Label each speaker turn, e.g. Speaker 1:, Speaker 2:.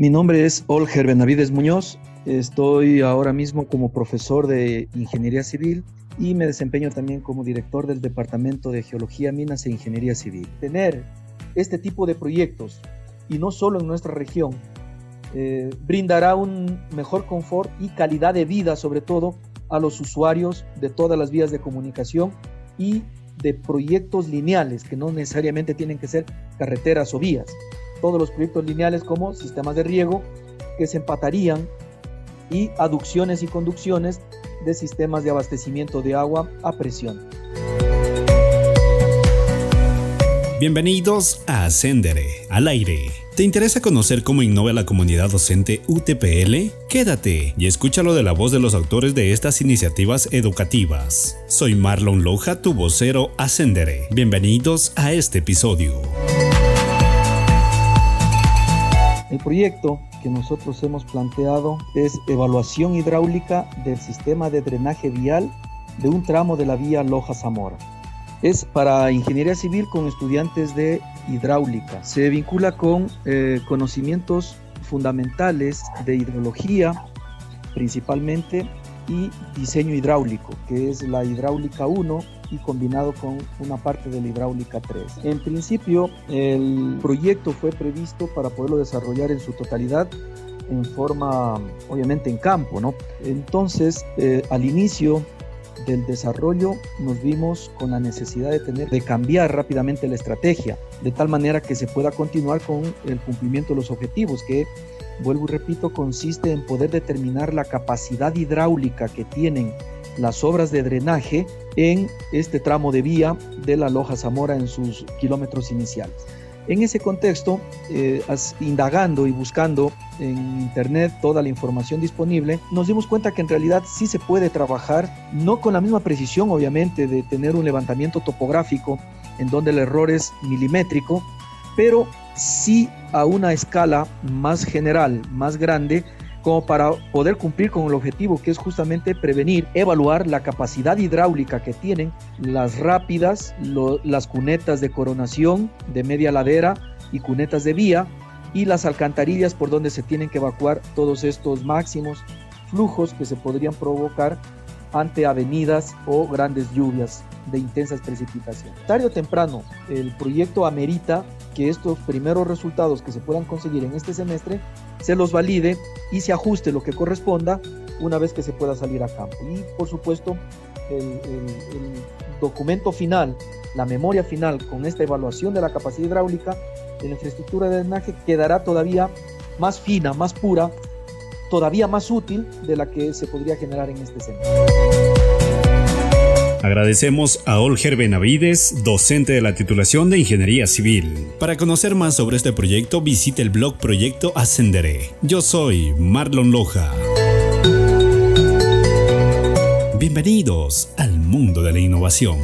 Speaker 1: Mi nombre es Olger Benavides Muñoz. Estoy ahora mismo como profesor de Ingeniería Civil y me desempeño también como director del Departamento de Geología, Minas e Ingeniería Civil. Tener este tipo de proyectos, y no solo en nuestra región, eh, brindará un mejor confort y calidad de vida, sobre todo a los usuarios de todas las vías de comunicación y de proyectos lineales, que no necesariamente tienen que ser carreteras o vías. Todos los proyectos lineales como sistemas de riego que se empatarían y aducciones y conducciones de sistemas de abastecimiento de agua a presión.
Speaker 2: Bienvenidos a Ascendere, al aire. ¿Te interesa conocer cómo innova la comunidad docente UTPL? Quédate y escúchalo de la voz de los autores de estas iniciativas educativas. Soy Marlon Loja, tu vocero Ascendere. Bienvenidos a este episodio.
Speaker 1: Proyecto que nosotros hemos planteado es evaluación hidráulica del sistema de drenaje vial de un tramo de la vía Loja Zamora. Es para ingeniería civil con estudiantes de hidráulica. Se vincula con eh, conocimientos fundamentales de hidrología principalmente y diseño hidráulico, que es la hidráulica 1 y combinado con una parte de la hidráulica 3. En principio, el proyecto fue previsto para poderlo desarrollar en su totalidad en forma, obviamente en campo, ¿no? Entonces, eh, al inicio del desarrollo nos vimos con la necesidad de tener de cambiar rápidamente la estrategia de tal manera que se pueda continuar con el cumplimiento de los objetivos que vuelvo y repito consiste en poder determinar la capacidad hidráulica que tienen las obras de drenaje en este tramo de vía de la Loja Zamora en sus kilómetros iniciales. En ese contexto, eh, indagando y buscando en Internet toda la información disponible, nos dimos cuenta que en realidad sí se puede trabajar, no con la misma precisión obviamente de tener un levantamiento topográfico en donde el error es milimétrico, pero sí a una escala más general, más grande, como para poder cumplir con el objetivo que es justamente prevenir, evaluar la capacidad hidráulica que tienen las rápidas, las cunetas de coronación de media ladera y cunetas de vía y las alcantarillas por donde se tienen que evacuar todos estos máximos flujos que se podrían provocar ante avenidas o grandes lluvias de intensas precipitaciones. Tarde o temprano, el proyecto amerita que estos primeros resultados que se puedan conseguir en este semestre se los valide y se ajuste lo que corresponda una vez que se pueda salir a campo. Y por supuesto, el, documento final, la memoria final con esta evaluación de la capacidad hidráulica de la infraestructura de drenaje quedará todavía más fina, más pura, todavía más útil de la que se podría generar en este semestre.
Speaker 2: Agradecemos a Olger Benavides, docente de la titulación de Ingeniería Civil. Para conocer más sobre este proyecto, visite el blog Proyecto Ascenderé. Yo soy Marlon Loja. Bienvenidos al mundo de la innovación.